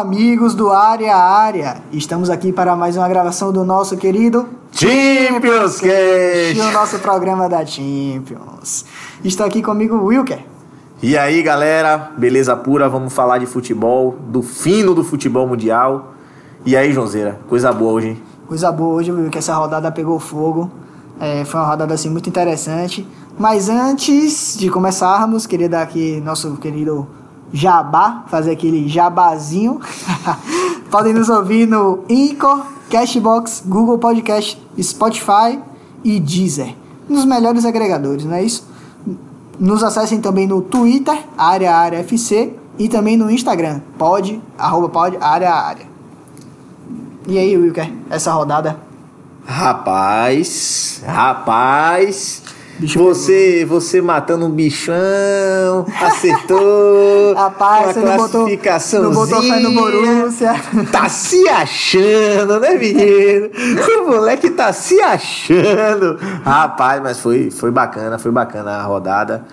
Amigos do Área Área. Estamos aqui para mais uma gravação do nosso querido Champions Cast. o nosso programa da Champions. Está aqui comigo o Wilker. E aí, galera, beleza pura? Vamos falar de futebol, do fino do futebol mundial. E aí, Joãozeira, coisa boa hoje, hein? Coisa boa hoje, Wilker. Essa rodada pegou fogo. É, foi uma rodada assim muito interessante. Mas antes de começarmos, queria dar aqui nosso querido jabá, fazer aquele jabazinho. Podem nos ouvir no Anchor, Cashbox, Google Podcast, Spotify e Deezer. Nos melhores agregadores, não é isso? Nos acessem também no Twitter, área área FC, e também no Instagram, pod, arroba pod, área área. E aí, Wilker, essa rodada? Rapaz, rapaz, Bicho você, você matando um bichão, acertou. Rapaz, você não botou, não botou fé no Borussia. Tá se achando, né, menino? O moleque tá se achando. Rapaz, mas foi, foi bacana, foi bacana a rodada.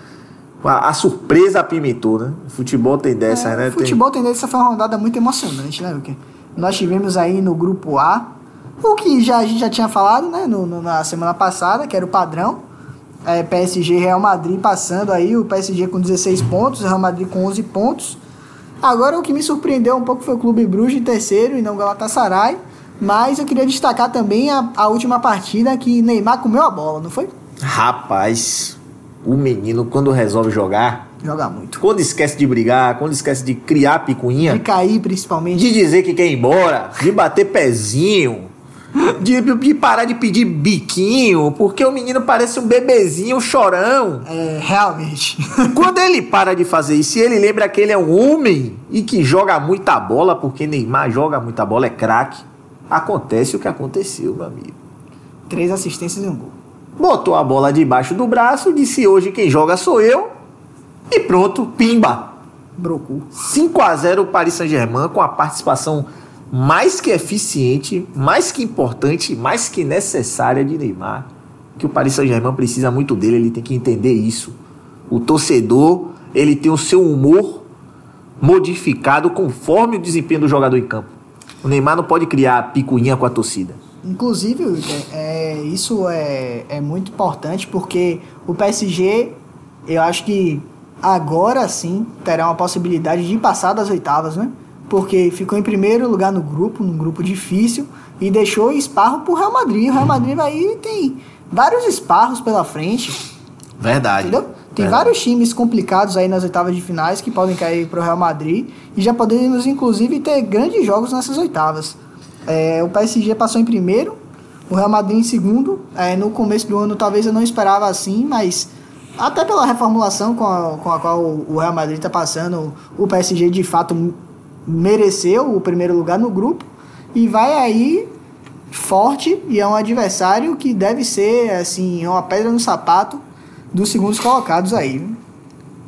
A, a surpresa apimentou, né? Futebol tem dessa, É, né? futebol tem dessa foi uma rodada muito emocionante, né, Wilker? Nós tivemos aí no grupo A, o que já, a gente já tinha falado, né, no, no- na semana passada, que era o padrão. É, PSG Real Madrid passando aí, o PSG com 16 pontos, o Real Madrid com 11 pontos. Agora o que me surpreendeu um pouco foi o Clube Bruges em terceiro e não o Galatasaray. Mas eu queria destacar também a, a última partida que Neymar comeu a bola, não foi? Rapaz, o menino, quando resolve jogar, Joga muito. quando esquece de brigar, quando esquece de criar De picuinha, cair principalmente. de dizer que quer ir embora, de bater pezinho, de, de parar de pedir biquinho, porque o menino parece um bebezinho, um chorão. É, realmente. Quando ele para de fazer isso, ele lembra que ele é um homem e que joga muita bola, porque Neymar joga muita bola, é craque, acontece o que aconteceu, meu amigo. Três assistências e um gol. Botou a bola debaixo do braço, disse hoje quem joga sou eu, e pronto, pimba. Brocu. 5 a 0 o Paris Saint-Germain com a participação mais que eficiente, mais que importante, mais que necessária de Neymar. Que o Paris Saint-Germain precisa muito dele, ele tem que entender isso. O torcedor, ele tem o seu humor modificado conforme o desempenho do jogador em campo. O Neymar não pode criar picuinha com a torcida. Inclusive, Wilker, é, isso é, é muito importante porque o PSG, eu acho que agora sim terá uma possibilidade de passar das oitavas, né? Porque ficou em primeiro lugar no grupo, num grupo difícil, e deixou esparro pro Real Madrid. O Real Madrid vai tem vários esparros pela frente, Verdade. entendeu? Tem Verdade. vários times complicados aí nas oitavas de finais que podem cair pro Real Madrid e já podemos inclusive ter grandes jogos nessas oitavas. É, o PSG passou em primeiro, o Real Madrid em segundo. É, no começo do ano talvez eu não esperava assim, mas até pela reformulação com a, com a qual o Real Madrid está passando, o PSG de fato mereceu o primeiro lugar no grupo e vai aí forte e é um adversário que deve ser assim uma pedra no sapato dos segundos colocados aí.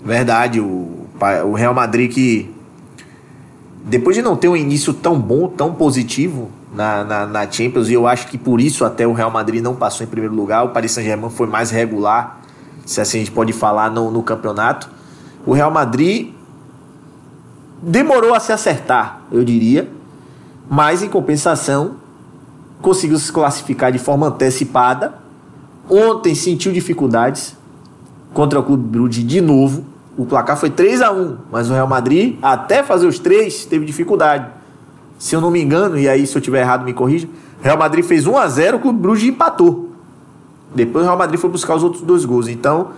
Verdade, o, o Real Madrid que depois de não ter um início tão bom, tão positivo na, na, na Champions, e eu acho que por isso até o Real Madrid não passou em primeiro lugar, o Paris Saint-Germain foi mais regular, se assim a gente pode falar, no, no campeonato. O Real Madrid demorou a se acertar, eu diria, mas em compensação conseguiu se classificar de forma antecipada. Ontem sentiu dificuldades, contra o Clube Brugge de novo. O placar foi 3 a 1 mas o Real Madrid, até fazer os três, teve dificuldade. Se eu não me engano, e aí se eu tiver errado me corrija, Real Madrid fez 1 a 0 o Clube Brugge empatou. Depois o Real Madrid foi buscar os outros dois gols. Então,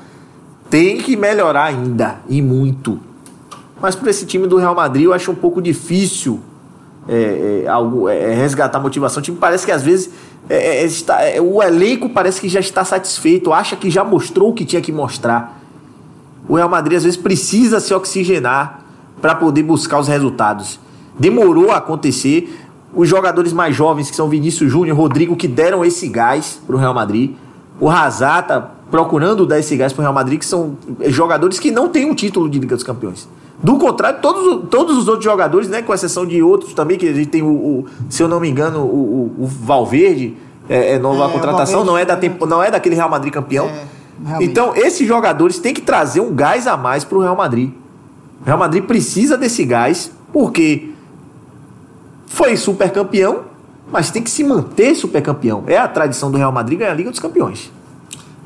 tem que melhorar ainda, e muito. Mas para esse time do Real Madrid, eu acho um pouco difícil é, é, algo, é, resgatar a motivação. O time parece que às vezes é, é, está, é, o elenco parece que já está satisfeito, acha que já mostrou o que tinha que mostrar. O Real Madrid às vezes precisa se oxigenar para poder buscar os resultados. Demorou a acontecer. Os jogadores mais jovens, que são Vinícius Júnior, Rodrigo, que deram esse gás para o Real Madrid. O Hazard tá procurando dar esse gás para o Real Madrid, que são jogadores que não têm um título de Liga dos Campeões. Do contrário, todos, todos os outros jogadores, né, com exceção de outros também, que a gente tem o, o- se eu não me engano, o, o- o Valverde, é, é nova É, contratação, não é, da né? tempo, não é daquele Real Madrid campeão. É, então, esses jogadores têm que trazer um gás a mais para o Real Madrid. O Real Madrid precisa desse gás, porque foi super campeão, mas tem que se manter super campeão. É a tradição do Real Madrid ganhar a Liga dos Campeões.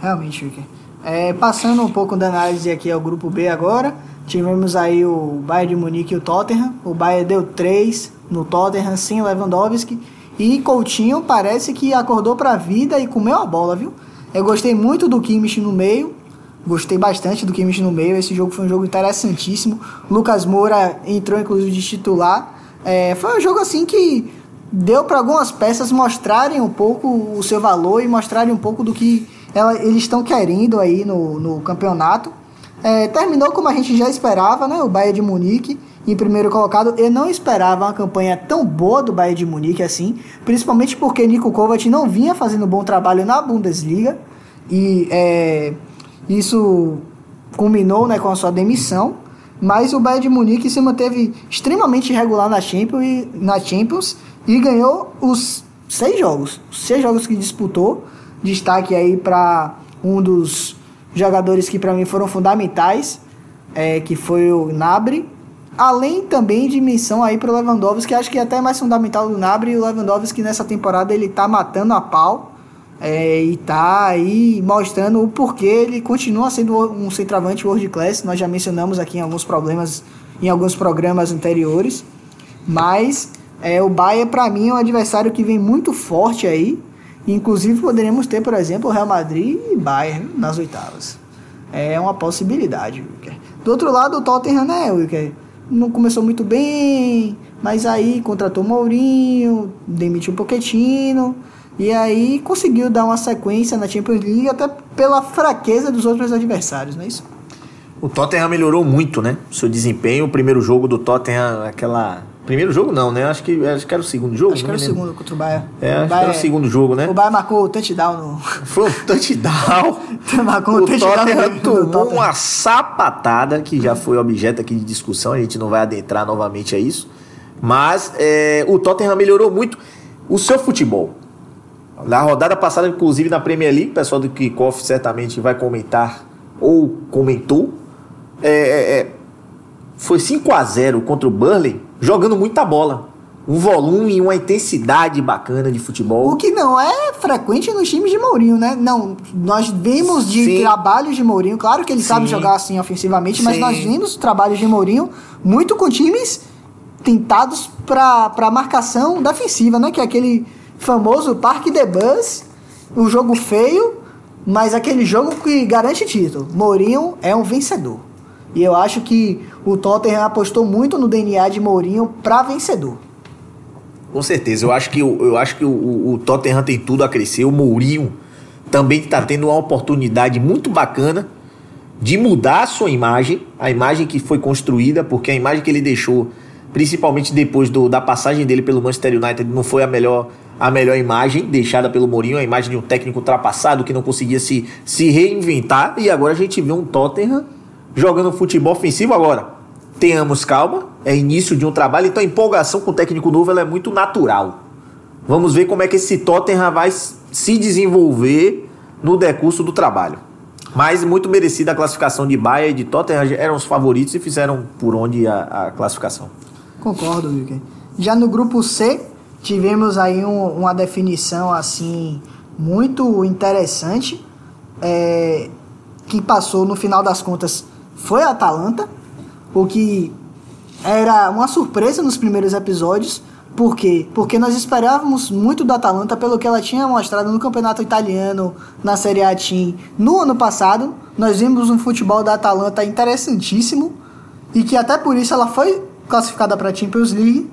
Realmente, Wicker. É, passando um pouco da análise aqui ao grupo B agora, tivemos aí o Bayern de Munique e o Tottenham. O Bayern deu 3 no Tottenham sem Lewandowski. E Coutinho parece que acordou para a vida e comeu a bola, viu? Eu gostei muito do Kimmich no meio. Gostei bastante do Kimmich no meio. Esse jogo foi um jogo interessantíssimo. Lucas Moura entrou inclusive de titular. É, foi um jogo assim que deu para algumas peças mostrarem um pouco o seu valor e mostrarem um pouco do que ela, eles estão querendo aí no, no campeonato. É, terminou como a gente já esperava, né? O Bayern de Munique em primeiro colocado. Eu não esperava uma campanha tão boa do Bayern de Munique assim, principalmente porque Nico Kovac não vinha fazendo bom trabalho na Bundesliga e é, isso culminou né, com a sua demissão. Mas o Bayern de Munique se manteve extremamente regular na Champions, e, na Champions e ganhou os seis jogos, os seis jogos que disputou. Destaque aí para um dos jogadores que para mim foram fundamentais, é, que foi o Nabre. Além também de menção aí para o Lewandowski, que acho que é até mais fundamental do Nabre, o Lewandowski nessa temporada ele tá matando a pau é, e tá aí mostrando o porquê ele continua sendo um centroavante world class. Nós já mencionamos aqui em alguns problemas, em alguns programas anteriores, mas é, o Bayern para mim é um adversário que vem muito forte aí. Inclusive poderíamos ter, por exemplo, Real Madrid e Bayern nas oitavas. É uma possibilidade, Wilker. Do outro lado, o Tottenham, né, Wilker? não começou muito bem, mas aí contratou Mourinho, demitiu o Pochettino, e aí conseguiu dar uma sequência na Champions League até pela fraqueza dos outros adversários, não é isso? O Tottenham melhorou muito, né? Seu desempenho. O primeiro jogo do Tottenham, aquela Primeiro jogo não, né? Acho que, acho que era o segundo jogo. Acho que era o segundo contra o Bayern. É, acho que era o segundo jogo, né? O Bayern marcou o touchdown no... Foi um touchdown. marcou o um touchdown Tottenham no tomou Tottenham. uma sapatada, que já foi objeto aqui de discussão, a gente não vai adentrar novamente a isso. Mas é, o Tottenham melhorou muito o seu futebol. Na rodada passada, inclusive na Premier League, o pessoal do Kickoff certamente vai comentar ou comentou. É, é, é, foi 5 a 0 contra o Burnley, jogando muita bola. Um volume e uma intensidade bacana de futebol. O que não é frequente nos times de Mourinho, né? Não, nós vimos de Sim. trabalhos de Mourinho, claro que ele sabe Sim. jogar assim ofensivamente, mas Sim. nós vimos trabalhos de Mourinho muito com times tentados para marcação defensiva, né? Que é aquele famoso Parque de Bus, o jogo feio, mas aquele jogo que garante título. Mourinho é um vencedor. E eu acho que o Tottenham apostou muito no DNA de Mourinho para vencedor. Com certeza, eu acho que, eu acho que o- o Tottenham tem tudo a crescer. O Mourinho também está tendo uma oportunidade muito bacana de mudar a sua imagem, a imagem que foi construída, porque a imagem que ele deixou, principalmente depois do- da passagem dele pelo Manchester United, não foi a melhor, a melhor imagem deixada pelo Mourinho, a imagem de um técnico ultrapassado que não conseguia se, se reinventar. E agora a gente vê um Tottenham jogando futebol ofensivo agora. Tenhamos calma, é início de um trabalho, então a empolgação com o técnico novo é muito natural. Vamos ver como é que esse Tottenham vai se desenvolver no decurso do trabalho. Mas muito merecida a classificação de Bayern e de Tottenham, eram os favoritos e fizeram por onde a, a classificação. Concordo, Wilker. Já no grupo C, tivemos aí um- uma definição assim muito interessante, é, que passou no final das contas foi a Atalanta, o que era uma surpresa nos primeiros episódios. Por quê? Porque nós esperávamos muito da Atalanta pelo que ela tinha mostrado no Campeonato Italiano, na Série A Team. No ano passado, nós vimos um futebol da Atalanta interessantíssimo e que até por isso ela foi classificada para a Champions League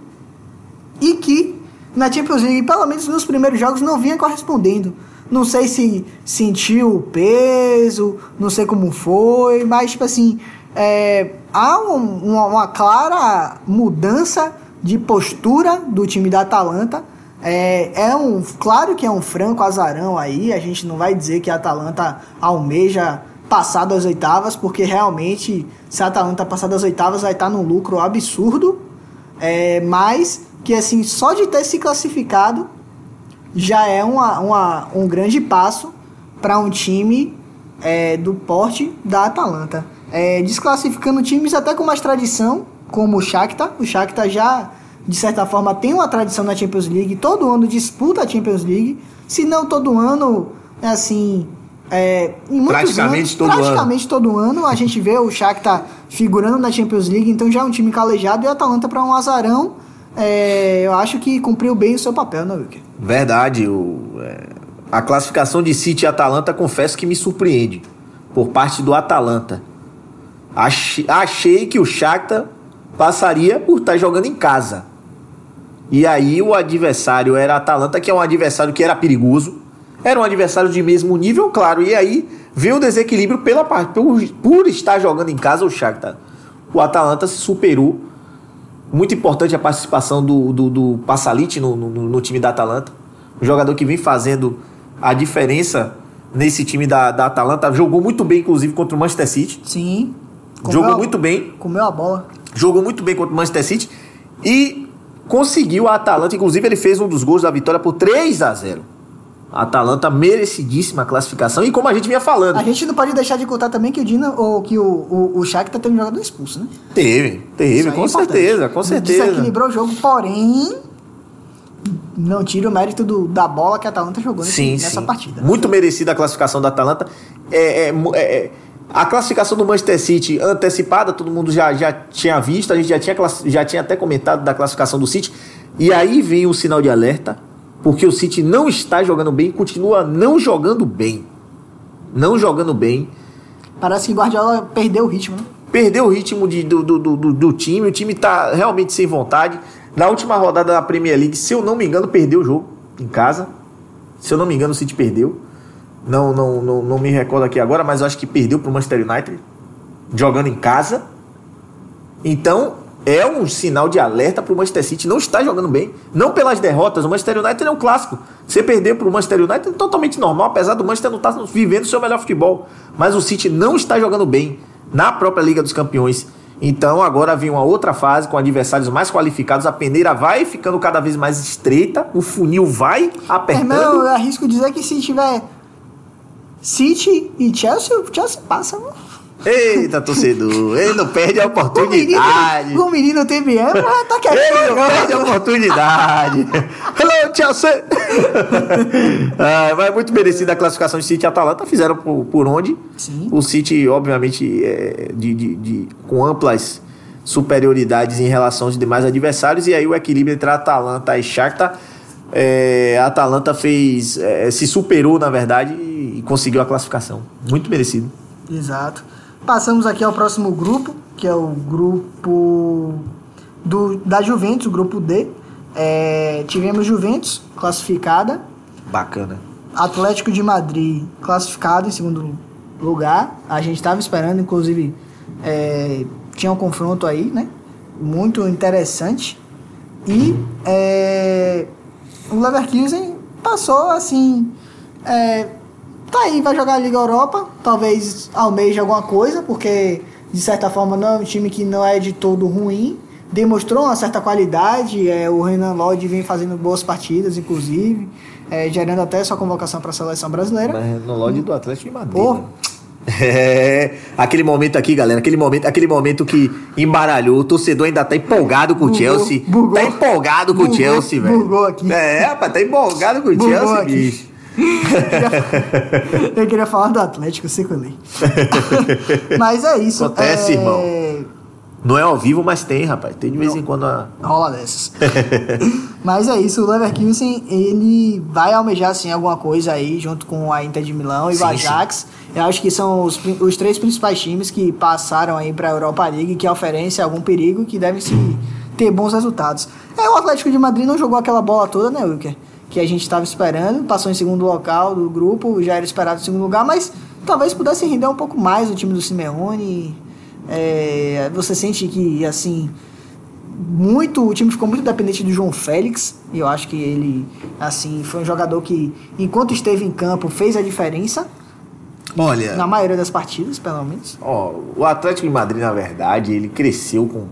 e que na Champions League, pelo menos nos primeiros jogos, não vinha correspondendo. Não sei se sentiu o peso, não sei como foi, mas tipo assim, é, há um- uma, uma clara mudança de postura do time da Atalanta. É, é um, claro que é um franco azarão aí, a gente não vai dizer que a Atalanta almeja passar das oitavas, porque realmente, se a Atalanta passar das oitavas, vai estar num lucro absurdo. É, mas que assim, só de ter se classificado já é uma, uma- um grande passo para um time é, do porte da Atalanta. É, desclassificando times até com mais tradição, como o Shakhtar. O Shakhtar já de certa forma, tem uma tradição na Champions League, todo ano disputa a Champions League, se não todo ano, é assim, é, praticamente anos, todo praticamente ano. todo ano a gente vê o Shakhtar figurando na Champions League, então já é um time calejado e o Atalanta para um azarão, é, eu acho que cumpriu bem o seu papel, né, Wilker? Verdade. O, é, a classificação de City e Atalanta, confesso que me surpreende por parte do Atalanta. Achei, achei que o Shakhtar passaria por estar jogando em casa. E aí o adversário era Atalanta, que é um adversário que era perigoso. Era um adversário de mesmo nível, claro. E aí veio o desequilíbrio pela parte por, por estar jogando em casa o Shakhtar. O Atalanta se superou. Muito importante a participação do, do, do Passalit no, no, no time da Atalanta. Um jogador que vem fazendo a diferença nesse time da, da Atalanta. Jogou muito bem, inclusive, contra o Manchester City. Sim. Jogou muito bem. Comeu a bola. Jogou muito bem contra o Manchester City. E conseguiu a Atalanta. Inclusive, ele fez um dos gols da vitória por 3 a 0 a Atalanta merecidíssima classificação. E como a gente vinha falando. A gente não pode deixar de contar também que o Dina, ou que o, o, o Shakhtar teve um jogador expulso, né? Teve, teve, aí com é certeza, com certeza. Desequilibrou o jogo, porém. Não tira o mérito do, da bola que a Atalanta jogou nesse- Sim, nessa sim. partida. Muito merecida a classificação da Atalanta. É, é, é, é, a classificação do Manchester City antecipada, todo mundo já, já tinha visto, a gente já tinha, já tinha até comentado da classificação do City. E aí vem o sinal de alerta, porque o City não está jogando bem, continua não jogando bem. Não jogando bem. Parece que Guardiola perdeu o ritmo, né? Perdeu o ritmo de- do, do, do, do- do time, o time está realmente sem vontade. Na última rodada da Premier League, se eu não me engano, perdeu o jogo em casa. Se eu não me engano, o City perdeu. Não, não, não, não me recordo aqui agora, mas eu acho que perdeu para o Manchester United, jogando em casa. Então, é um sinal de alerta para o Manchester City não está jogando bem. Não pelas derrotas, o Manchester United é um clássico. Você perder para o Manchester United é totalmente normal, apesar do Manchester não estar vivendo o seu melhor futebol. Mas o City não está jogando bem na própria Liga dos Campeões. Então agora vem uma outra fase com adversários mais qualificados. A peneira vai ficando cada vez mais estreita, o funil vai apertando. Irmão, eu arrisco dizer que se tiver City e Chelsea, o Chelsea passa. né? Eita, torcedor, ele não perde a O menino, oportunidade. o menino tem mas tá Ele quieto. não perde a oportunidade. Hello, Chelsea! ah, mas muito merecida a classificação de City e Atalanta. Fizeram por, por onde? Sim. O City, obviamente, é, de, de- de- com amplas superioridades em relação aos demais adversários. E aí o equilíbrio entre Atalanta e Shakhtar. É, a Atalanta fez, é, se superou, na verdade, e conseguiu a classificação. Muito merecido. Exato. Passamos aqui ao próximo grupo, que é o grupo do, da Juventus, o grupo D. É, tivemos Juventus classificada, Bacana. Atlético de Madrid classificado em segundo lugar. A gente estava esperando, inclusive, é, tinha um confronto aí, né? Muito interessante. E é, o Leverkusen passou assim. é, tá aí, vai jogar a Liga Europa. Talvez almeje alguma coisa, porque de certa forma não é um time que não é de todo ruim. Demonstrou uma certa qualidade. É, o Renan Lodge vem fazendo boas partidas, inclusive, é, gerando até sua convocação para a seleção brasileira. Mas no lodge do Atlético de Madrid. Né? É, aquele momento aqui, galera, aquele momento, aquele momento que embaralhou, o torcedor ainda tá empolgado com o Chelsea. bugou. tá empolgado com o Chelsea, velho. bugou aqui. É, rapaz, tá empolgado com o Chelsea, aqui. bicho. Eu queria falar do Atlético, eu sei que eu li. Mas é isso. Acontece, é... irmão. Não é ao vivo, mas tem, rapaz. Tem de vez em quando a. Rola dessas. Mas é isso, o Leverkusen, ele vai almejar, assim, alguma coisa aí, junto com a Inter de Milão e Sim, o Ajax. Eu acho que são os, os três principais times que passaram aí pra Europa League, que oferecem algum perigo, que devem se ter bons resultados. É, o Atlético de Madrid não jogou aquela bola toda, né, Wilker? Que a gente estava esperando, passou em segundo local do grupo, já era esperado em segundo lugar, mas talvez pudesse render um pouco mais o time do Simeone. É, você sente que, assim, muito o time ficou muito dependente do João Félix e eu acho que ele assim foi um jogador que enquanto esteve em campo fez a diferença Olha. na maioria das partidas pelo menos Ó, o Atlético de Madrid, na verdade, ele cresceu com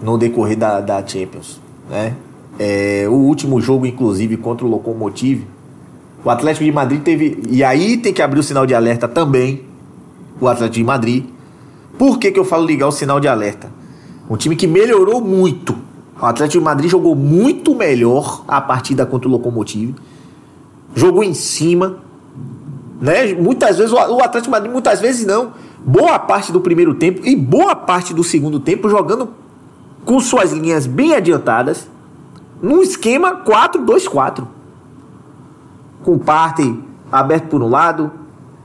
no decorrer da, da Champions, né? É, o último jogo, inclusive, contra o Lokomotiv, o Atlético de Madrid teve... E aí tem que abrir o sinal de alerta também, o Atlético de Madrid. Por que, que eu falo ligar o sinal de alerta? Um time que melhorou muito O Atlético de Madrid jogou muito melhor a partida contra o Locomotive. Jogou em cima. Né? Muitas vezes, o Atlético de Madrid, muitas vezes não. Boa parte do primeiro tempo e boa parte do segundo tempo jogando com suas linhas bem adiantadas. Num esquema 4-2-4. Com parte aberto por um lado.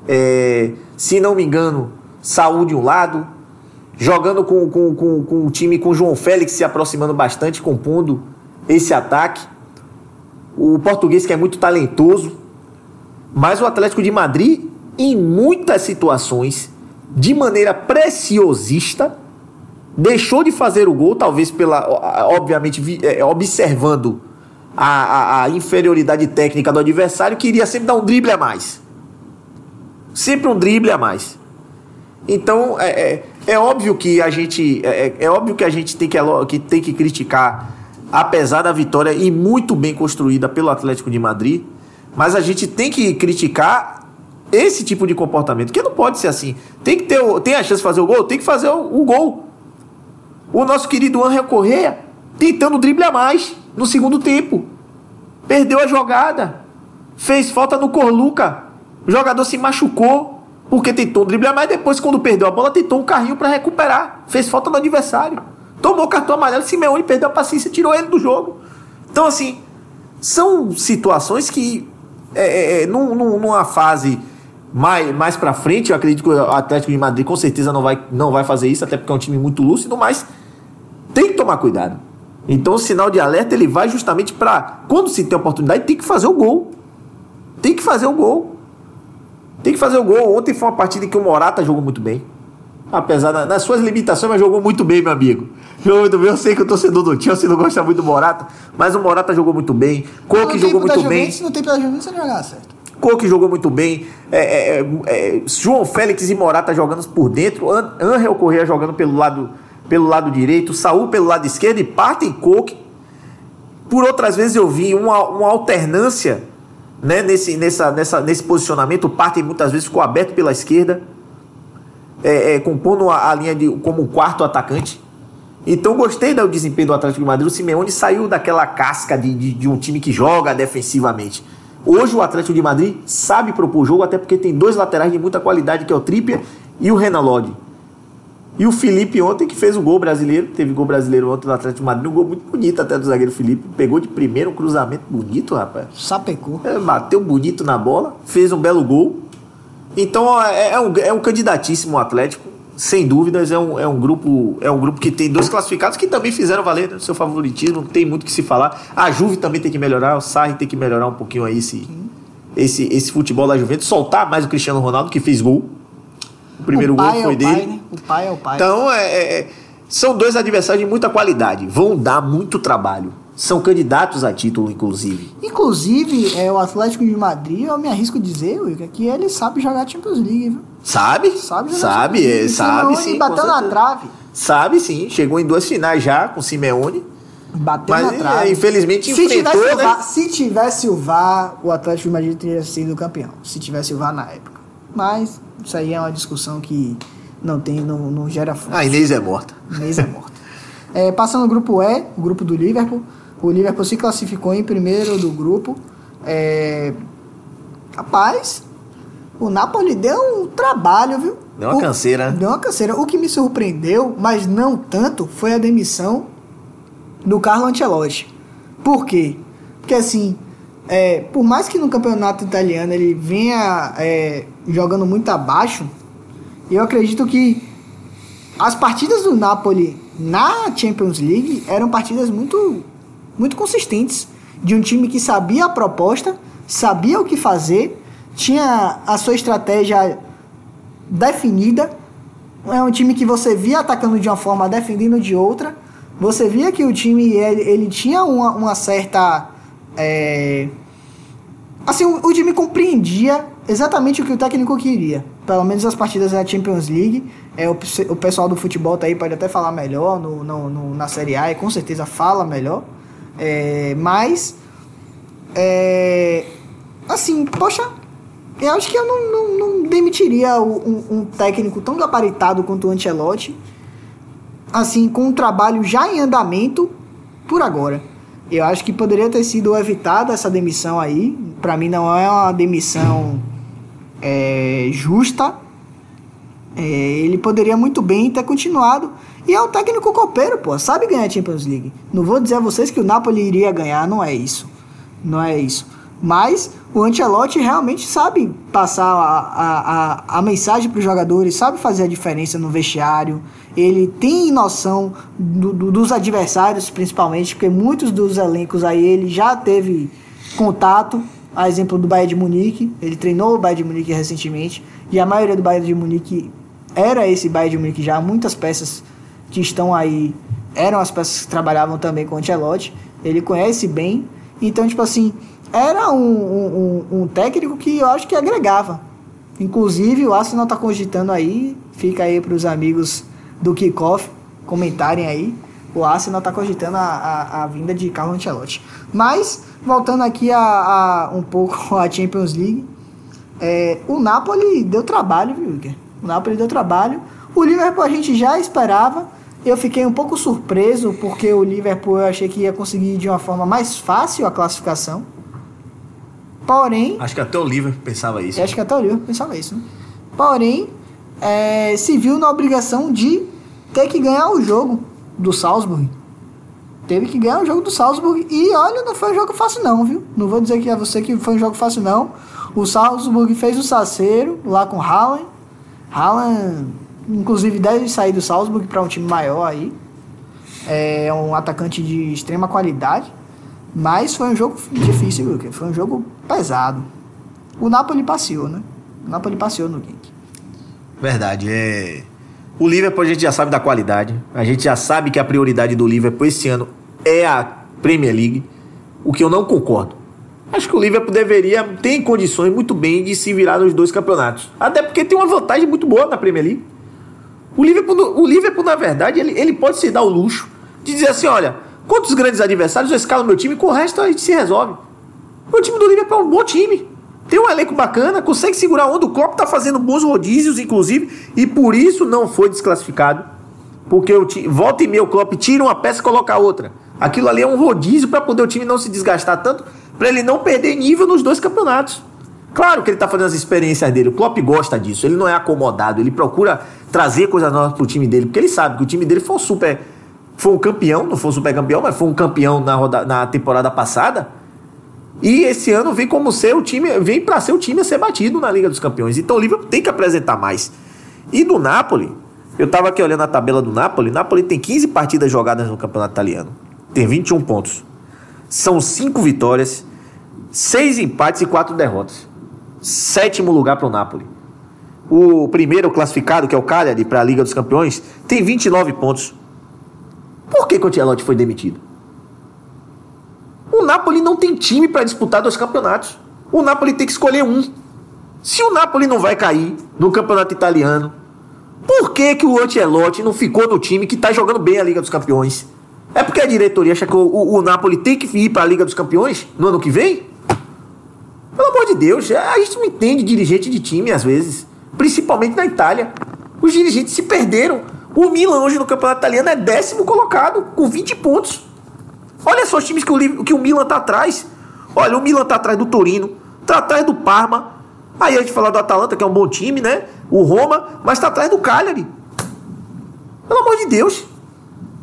É, se não me engano, Saúl de um lado, jogando com, com, com, com o time com o João Félix se aproximando bastante, compondo esse ataque. O português que é muito talentoso. Mas o Atlético de Madrid, em muitas situações, de maneira preciosista, deixou de fazer o gol, talvez pela, obviamente, é, observando a, a, a inferioridade técnica do adversário, que iria sempre dar um drible a mais. Sempre um drible a mais. Então, é, é, é óbvio que a gente é, é, é óbvio que a gente tem que, que tem que criticar, apesar da vitória e muito bem construída pelo Atlético de Madrid, mas a gente tem que criticar esse tipo de comportamento, que não pode ser assim. Tem que ter, tem a chance de fazer o gol, tem que fazer o, o gol. O nosso querido Angel Correia tentando driblar mais no segundo tempo. Perdeu a jogada. Fez falta no Corluca. O jogador se machucou porque tentou driblar, mas depois, quando perdeu a bola, tentou um carrinho para recuperar. Fez falta no adversário. Tomou cartão amarelo, Simeone perdeu a paciência tirou ele do jogo. Então, assim, são situações que, é, é, é num, numa fase mais, mais para frente, eu acredito que o Atlético de Madrid com certeza não vai, não vai fazer isso, até porque é um time muito lúcido, mas tem que tomar cuidado. Então, o sinal de alerta ele vai justamente para, quando se tem oportunidade, tem que fazer o gol. Tem que fazer o gol. Tem que fazer o gol. Ontem foi uma partida em que o Morata jogou muito bem. Apesar das suas limitações, mas jogou muito bem, meu amigo. Jogou muito bem. Eu sei que o torcedor do Chelsea não gosta muito do Morata, mas o Morata jogou muito bem. Coque jogou muito bem. Se no tempo da Juventus, você jogar certo. Coque jogou muito bem. É, é, é, João Félix e Morata jogando por dentro. An Angel Correa jogando pelo lado, pelo lado direito. Saúl pelo lado esquerdo. E parte em Coque. Por outras vezes eu vi uma, uma alternância né, nesse, nessa, nessa, nesse posicionamento. O Partey muitas vezes ficou aberto pela esquerda, é, é, compondo a, a, linha de, como quarto atacante. Então gostei do desempenho do Atlético de Madrid. O Simeone saiu daquela casca de, de, de um time que joga defensivamente. Hoje o Atlético de Madrid sabe propor jogo, até porque tem dois laterais de muita qualidade, que é o Trippier e o Renan Lodi. E o Felipe ontem que fez o gol brasileiro, teve gol brasileiro ontem no Atlético de Madrid, um gol muito bonito até do zagueiro Felipe, pegou de primeiro um cruzamento bonito, rapaz. Sapecou. É, bateu bonito na bola, fez um belo gol. Então é, é, um, é um candidatíssimo Atlético, sem dúvidas, é um, é um grupo é um grupo que tem dois classificados que também fizeram valer né, seu favoritismo, não tem muito o que se falar. A Juve também tem que melhorar, o Sarri tem que melhorar um pouquinho aí esse, esse, esse futebol da Juventus, soltar mais o Cristiano Ronaldo, que fez gol o primeiro o gol foi é dele. Pai, né? O pai é o pai. Então, é, é, é, são dois adversários de muita qualidade. Vão dar muito trabalho. São candidatos a título, inclusive. Inclusive, é, o Atlético de Madrid, eu me arrisco a dizer, Wilker, que ele sabe jogar Champions League, viu? Sabe? Sabe, sabe, é, sabe sim. bateu na trave. Sabe sim, chegou em duas finais já com Simeone. Bateu mas, na trave. É, infelizmente se enfrentou, tivesse né? o VAR, se tivesse o VAR, o Atlético de Madrid teria sido campeão. Se tivesse o VAR na época. Mas isso aí é uma discussão que não tem, não, não gera fonte. A Inês é morta. Inês é morta. é, passando o grupo E, o grupo do Liverpool. O Liverpool se classificou em primeiro do grupo. É, rapaz, o Napoli deu um trabalho, viu? Deu uma o, canseira. Deu uma canseira. O que me surpreendeu, mas não tanto, foi a demissão do Carlo Ancelotti. Por quê? Porque assim, é, por mais que no campeonato italiano ele venha é, jogando muito abaixo, eu acredito que as partidas do Napoli na Champions League eram partidas muito, muito consistentes. De um time que sabia a proposta, sabia o que fazer, tinha a sua estratégia definida. É um time que você via atacando de uma forma, defendendo de outra. Você via que o time ele, ele tinha uma, uma certa. É, assim, o, o time compreendia exatamente o que o técnico queria. Pelo menos as partidas da Champions League. É, o, o pessoal do futebol tá aí pode até falar melhor no, no, no na Série A e com certeza fala melhor. É, mas, é, assim, poxa, eu acho que eu não, não, não demitiria um, um, técnico tão gabaritado quanto o Ancelotti, assim, com um trabalho já em andamento, por agora. Eu acho que poderia ter sido evitada essa demissão aí. Para mim não é uma demissão é, justa. É, ele poderia muito bem ter continuado. E é um técnico copeiro, pô, sabe ganhar a Champions League. Não vou dizer a vocês que o Napoli iria ganhar, não é isso. Não é isso. Mas o Ancelotti realmente sabe passar a, a, a, a mensagem para os jogadores, sabe fazer a diferença no vestiário. Ele tem noção do, do, dos adversários, principalmente, porque muitos dos elencos aí ele já teve contato. A exemplo do Bayern de Munique, ele treinou o Bayern de Munique recentemente e a maioria do Bayern de Munique era esse Bayern de Munique já. Muitas peças que estão aí eram as peças que trabalhavam também com o Ancelotti. Ele conhece bem. Então, tipo assim, era um, um, um técnico que eu acho que agregava. Inclusive, o Arsenal está cogitando aí, fica aí para os amigos do Kickoff comentarem aí. O Arsenal está cogitando a, a, a, vinda de Carlo Ancelotti. Mas, voltando aqui a, a um pouco a Champions League, é, o Napoli deu trabalho, viu, O Napoli deu trabalho. O Liverpool a gente já esperava. Eu fiquei um pouco surpreso porque o Liverpool eu achei que ia conseguir de uma forma mais fácil a classificação. Porém. Acho que até o Liverpool pensava isso. Acho que até o Liverpool pensava isso, né? Porém, é, se viu na obrigação de ter que ganhar o jogo do Salzburg. Teve que ganhar o jogo do Salzburg. E olha, não foi um jogo fácil, não, viu? Não vou dizer que é você que foi um jogo fácil, não. O Salzburg fez o saceiro lá com Haaland. Haaland, inclusive, deve sair do Salzburg para um time maior aí. É um atacante de extrema qualidade. Mas foi um jogo difícil, viu? Foi um jogo pesado. O Napoli passeou, né? O Napoli passeou no Genk. Verdade, é. O Liverpool a gente já sabe da qualidade. A gente já sabe que a prioridade do Liverpool esse ano é a Premier League. O que eu não concordo. Acho que o Liverpool deveria ter condições muito bem de se virar nos dois campeonatos. Até porque tem uma vantagem muito boa na Premier League. O Liverpool, o Liverpool na verdade, ele, ele pode se dar o luxo de dizer assim: olha, Quantos grandes adversários eu escalo meu time, com o resto a gente se resolve. O time do Liverpool é um bom time. Tem um elenco bacana, consegue segurar onde o Klopp tá fazendo bons rodízios, inclusive, e por isso não foi desclassificado. Porque o time, volta e meia o Klopp tira uma peça e coloca outra. Aquilo ali é um rodízio para poder o time não se desgastar tanto, para ele não perder nível nos dois campeonatos. Claro que ele tá fazendo as experiências dele, o Klopp gosta disso, ele não é acomodado, ele procura trazer coisas novas pro time dele, porque ele sabe que o time dele foi um super foi um campeão, não foi um super campeão, mas foi um campeão na, roda, na temporada passada. E esse ano vem como ser o time, vem para ser o time a ser batido na Liga dos Campeões. Então o Liverpool tem que apresentar mais. E do Napoli, eu tava aqui olhando a tabela do Napoli, Napoli tem 15 partidas jogadas no Campeonato Italiano. Tem 21 pontos. São 5 vitórias, 6 empates e 4 derrotas. Sétimo lugar para o Napoli. O primeiro classificado, que é o Cagliari, para a Liga dos Campeões, tem 29 pontos. Por que, o Ancelotti foi demitido? O Napoli não tem time para disputar dois campeonatos. O Napoli tem que escolher um. Se o Napoli não vai cair no campeonato italiano, por que, que o Ancelotti não ficou no time que está jogando bem a Liga dos Campeões? É porque a diretoria acha que o, o, o Napoli tem que ir para a Liga dos Campeões no ano que vem? Pelo amor de Deus, a gente não entende dirigente de time às vezes, principalmente na Itália. Os dirigentes se perderam. O Milan hoje no campeonato italiano é décimo colocado, com 20 pontos. Olha só os times que o, que o Milan tá atrás. Olha, o Milan tá atrás do Torino, tá atrás do Parma. Aí a gente fala do Atalanta, que é um bom time, né? O Roma, mas tá atrás do Cagliari. Pelo amor de Deus.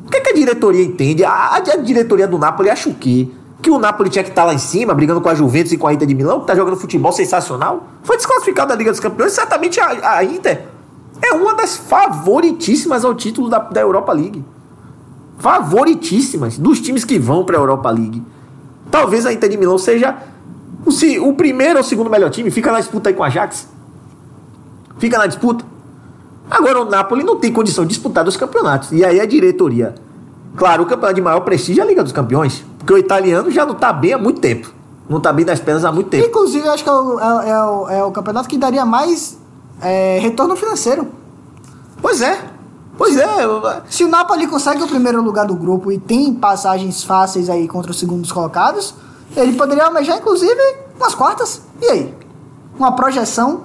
O que, é que a diretoria entende? A, a, diretoria do Napoli acha o quê? Que o Napoli tinha que estar tá lá em cima, brigando com a Juventus e com a Inter de Milão, que tá jogando futebol sensacional. Foi desclassificado da Liga dos Campeões. Certamente a, a Inter é uma das favoritíssimas ao título da, da Europa League. Favoritíssimas dos times que vão para a Europa League. Talvez a Inter de Milão seja o, o primeiro ou segundo melhor time. Fica na disputa aí com a Ajax. Fica na disputa. Agora o Napoli não tem condição de disputar dos campeonatos. E aí a diretoria. Claro, o campeonato de maior prestígio é a Liga dos Campeões. Porque o italiano já não está bem há muito tempo. Não está bem nas pernas há muito tempo. Inclusive, eu acho que é o, é, é, o, é o campeonato que daria mais é, retorno financeiro. Pois é. Pois é. Se o Napoli consegue o primeiro lugar do grupo e tem passagens fáceis aí contra os segundos colocados, ele poderia almejar, inclusive, nas quartas. E aí? Uma projeção.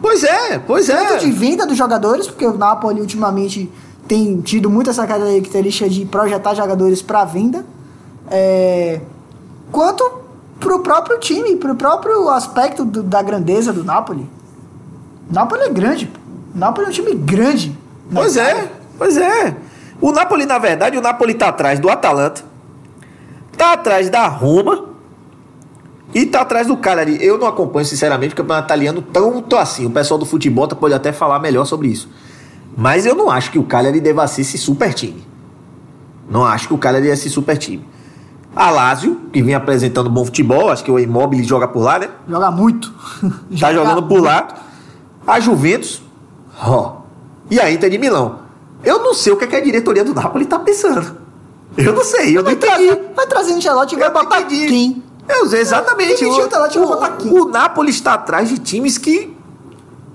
Pois é, pois é. de venda dos jogadores, porque o Napoli ultimamente tem tido muito essa característica de projetar jogadores para venda. é, quanto pro próprio time, pro próprio aspecto do- da grandeza do Napoli. O Napoli é grande, Napoli é um time grande. Pois Itália. é, pois é. O Napoli, na verdade, o Napoli tá atrás do Atalanta, tá atrás da Roma e tá atrás do Cagliari. Eu não acompanho, sinceramente, o campeonato italiano tanto assim. O pessoal do futebol pode até falar melhor sobre isso. Mas eu não acho que o Cagliari deva ser esse super time. Não acho que o Cagliari é esse super time. A Lazio, que vem apresentando bom futebol, acho que o Immobile joga por lá, né? Joga muito. Tá Joga jogando por lá. A Juventus, ó. E a Inter de Milão. Eu não sei o que, é que a diretoria do Napoli tá pensando. Eu não sei, eu não Vai entendi. trazer, vai trazer Ancelotti e vai Eu não botar entendi. quem? Eu sei exatamente. Quem mentiu, o, tá o, quem? o Napoli está atrás de times que,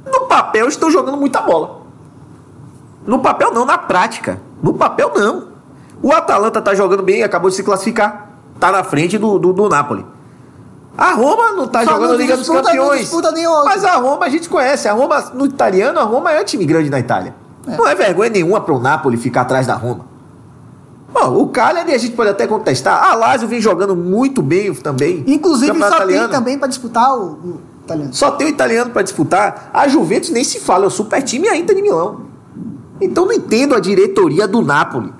no papel, estão jogando muita bola. No papel não, na prática. No papel não. O Atalanta tá jogando bem, acabou de se classificar. Tá na frente do, do, do Napoli. A Roma não tá Só jogando não Liga dos Campeões. Mas a Roma a gente conhece. A Roma, no italiano, a Roma é um time grande na Itália. Não é vergonha nenhuma pro Napoli ficar atrás da Roma. Bom, o Cagliari a gente pode até contestar. A Lazio vem jogando muito bem também. Inclusive, só tem italiano. também pra disputar o, o italiano. Só tem o italiano para disputar. A Juventus nem se fala, é o super time e a Inter de Milão. Então não entendo a diretoria do Napoli.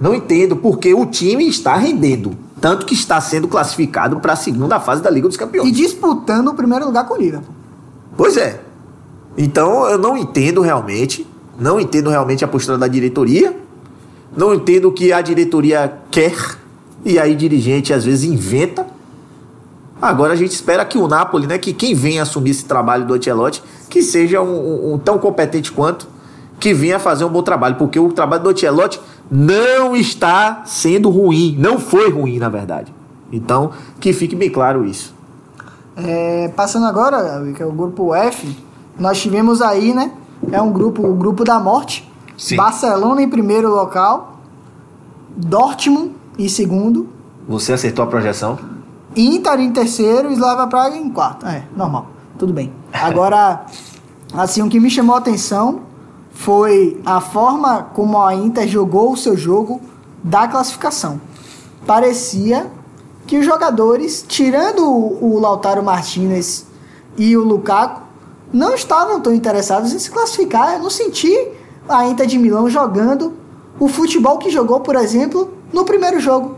Não entendo porque o time está rendendo. Tanto que está sendo classificado para a segunda fase da Liga dos E Campeões. disputando o primeiro lugar com o Liverpool. Pois é. Então eu não entendo realmente. Não entendo realmente a postura da diretoria. Não entendo o que a diretoria quer. E aí dirigente às vezes inventa. Agora a gente espera que o Napoli, né, que quem venha assumir esse trabalho do Ancelotti, que seja um, um- um tão competente quanto, que venha fazer um bom trabalho, porque o trabalho do Ancelotti não está sendo ruim, não foi ruim na verdade. Então que fique bem claro isso. É, passando agora, que é o grupo F, nós tivemos aí, né? É um grupo, o grupo da morte. Sim. Barcelona em primeiro local, Dortmund em segundo, Você acertou a projeção? Inter em terceiro e Slava Praga em quarto. É, normal, tudo bem. Agora, assim, o que me chamou a atenção foi a forma como a Inter jogou o seu jogo da classificação. Parecia que os jogadores, tirando o, Lautaro Martinez e o Lukaku, não estavam tão interessados em se classificar. Eu não senti a Inter de Milão jogando o futebol que jogou, por exemplo, no primeiro jogo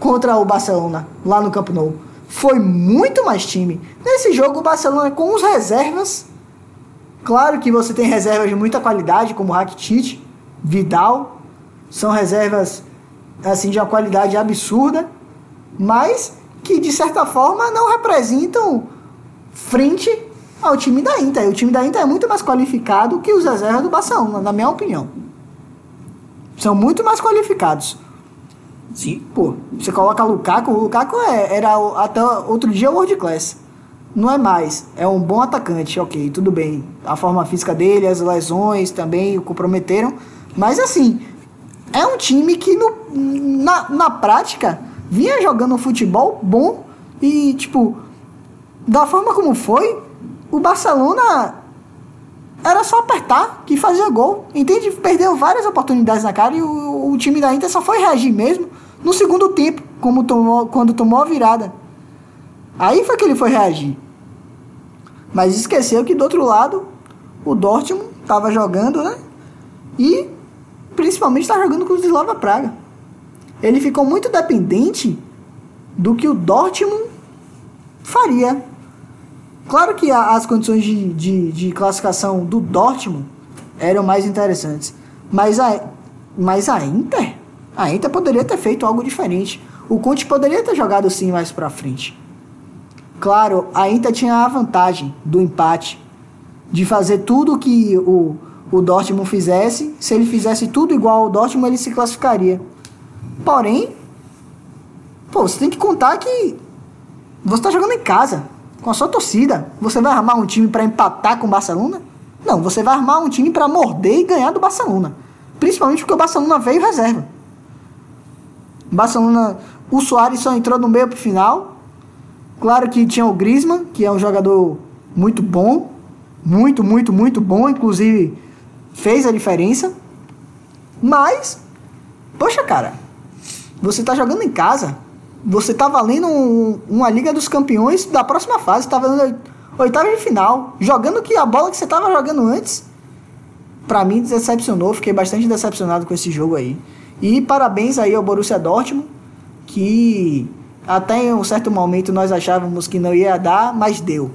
contra o Barcelona, lá no Camp Nou. Foi muito mais time. Nesse jogo, o Barcelona com os reservas. Claro que você tem reservas de muita qualidade, como Rakitic, Vidal. São reservas assim de uma qualidade absurda, mas que de certa forma não representam frente ao time da Inter. O time da Inter é muito mais qualificado que os reservas do Barcelona, na minha opinião. São muito mais qualificados. Sim. Pô, você coloca Lukaku, o Lukaku é, era até outro dia o world class. Não é mais. É um bom atacante, ok, tudo bem. A forma física dele, as lesões também o comprometeram. Mas assim, é um time que no, na, na prática vinha jogando um futebol bom e, tipo, da forma como foi, o Barcelona era só apertar que fazia gol. Entende? Perdeu várias oportunidades na cara e o, o time da Inter só foi reagir mesmo no segundo tempo, como tomou, quando tomou a virada. Aí foi que ele foi reagir. Mas esqueceu que do outro lado o Dortmund estava jogando, né? E principalmente está jogando com o Slava Praga. Ele ficou muito dependente do que o Dortmund faria. Claro que as condições de, de, de classificação do Dortmund eram mais interessantes. Mas a, mas a Inter? A Inter poderia ter feito algo diferente. O Conte poderia ter jogado sim mais pra frente. Claro, a Inter tinha a vantagem do empate. De fazer tudo que o, o Dortmund fizesse. Se ele fizesse tudo igual ao Dortmund, ele se classificaria. Porém, pô, você tem que contar que você está jogando em casa, com a sua torcida. Você vai armar um time para empatar com o Barcelona? Não, você vai armar um time para morder e ganhar do Barcelona. Principalmente porque o Barcelona veio reserva. O Barcelona, o Soares só entrou no meio pro final. Claro que tinha o Griezmann, que é um jogador muito bom, muito, muito, muito bom, inclusive fez a diferença. Mas, poxa, cara, você tá jogando em casa Você tá valendo um- uma Liga dos Campeões da próxima fase, tá valendo oitava de final, jogando que a bola que você tava jogando antes. Pra mim decepcionou, fiquei bastante decepcionado com esse jogo aí. E parabéns aí ao Borussia Dortmund, que até em um certo momento nós achávamos que não ia dar, mas deu.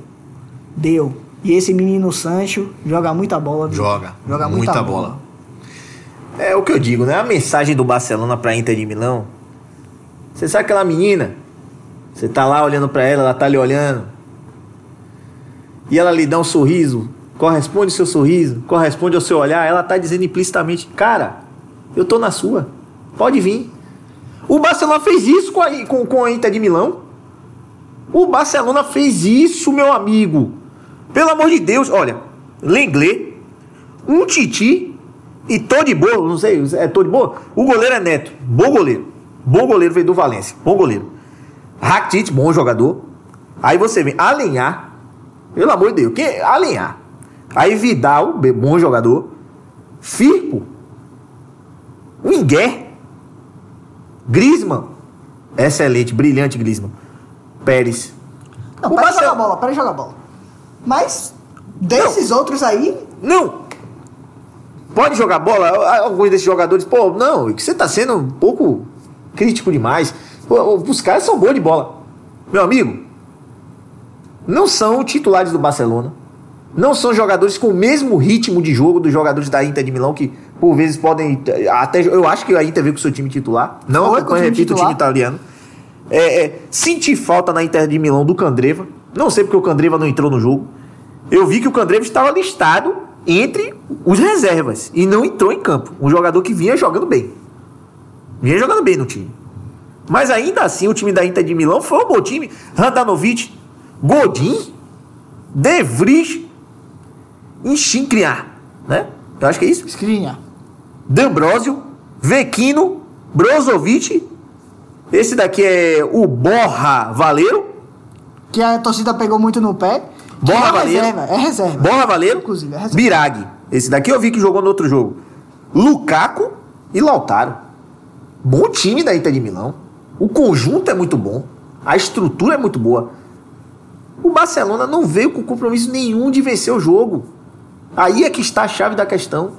Deu. E esse menino Sancho joga muita bola. viu? Joga. Joga muita, muita bola. bola. É o que eu digo, né? A mensagem do Barcelona pra Inter de Milão. Você sabe aquela menina? Você tá lá olhando pra ela, ela tá lhe olhando. E ela lhe dá um sorriso. Corresponde ao seu sorriso, corresponde ao seu olhar. Ela tá dizendo implicitamente: Cara, eu tô na sua. Pode vir. O Barcelona fez isso com a, com, com a Inter de Milão. O Barcelona fez isso, meu amigo. Pelo amor de Deus, olha, Lenglet, um Titi e tô de boa, não sei, é tô de boa. O goleiro é Neto, bom goleiro. Bom goleiro veio do Valência, bom goleiro. Rakitic, bom jogador. Aí você vem Alenhar, pelo amor de Deus, quem Alenhar. Aí Vidal, bom jogador. Firpo, Winguer, Griezmann, excelente, brilhante Griezmann. Pérez. Não, O jogar bola, para de jogar bola. Mas desses outros aí, Não. Pode jogar bola? Alguns desses jogadores, pô, não, que você tá sendo um pouco crítico demais. Pô, os caras são bons de bola. Meu amigo, não são titulares do Barcelona. Não são jogadores com o mesmo ritmo de jogo dos jogadores da Inter de Milão, que por vezes podem. Até, eu acho que a Inter veio com o seu time titular. Não Foi acompanho, repito, o time titular. italiano. É, é, senti falta na Inter de Milão do Candreva. Não sei porque o Candreva não entrou no jogo. Eu vi que o Candreva estava listado entre os reservas e não entrou em campo. Um jogador que vinha jogando bem. Vinha jogando bem no time. Mas ainda assim, o time da Inter de Milão foi um bom time. Randanovic, Godin, De Vries e Schinkriar, né? Eu acho que é isso. Skriniar. D'Ambrosio, Vecchino, Brozovic. Esse daqui é o Borra Valeiro. Que a torcida pegou muito no pé. Borra é Valeiro. reserva, é reserva. Borra Valeiro. Inclusive, é reserva. Birag. Esse daqui eu vi que jogou no outro jogo. Lukaku e Lautaro. Bom time da Inter de Milão. O conjunto é muito bom. A estrutura é muito boa. O Barcelona não veio com compromisso nenhum de vencer o jogo. Aí é que está a chave da questão.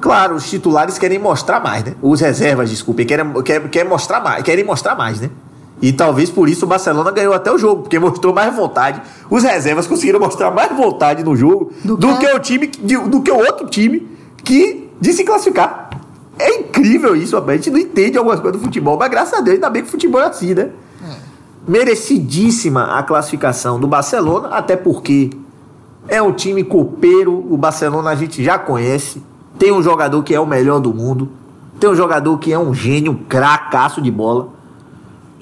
Claro, os titulares querem mostrar mais, né? Os reservas, desculpe, querem, querem, querem mostrar mais, querem mostrar mais, né? E talvez por isso o Barcelona ganhou até o jogo, porque mostrou mais vontade. Os reservas conseguiram mostrar mais vontade no jogo Do do, que- o time, do que o outro time que de se classificar. É incrível isso, rapaz. a gente não entende algumas coisas do futebol, mas graças a Deus, ainda bem que o futebol é assim, né? Merecidíssima a classificação do Barcelona, até porque é um time copeiro. O Barcelona a gente já conhece. Tem um jogador que é o melhor do mundo. Tem um jogador que é um gênio, um cracaço de bola.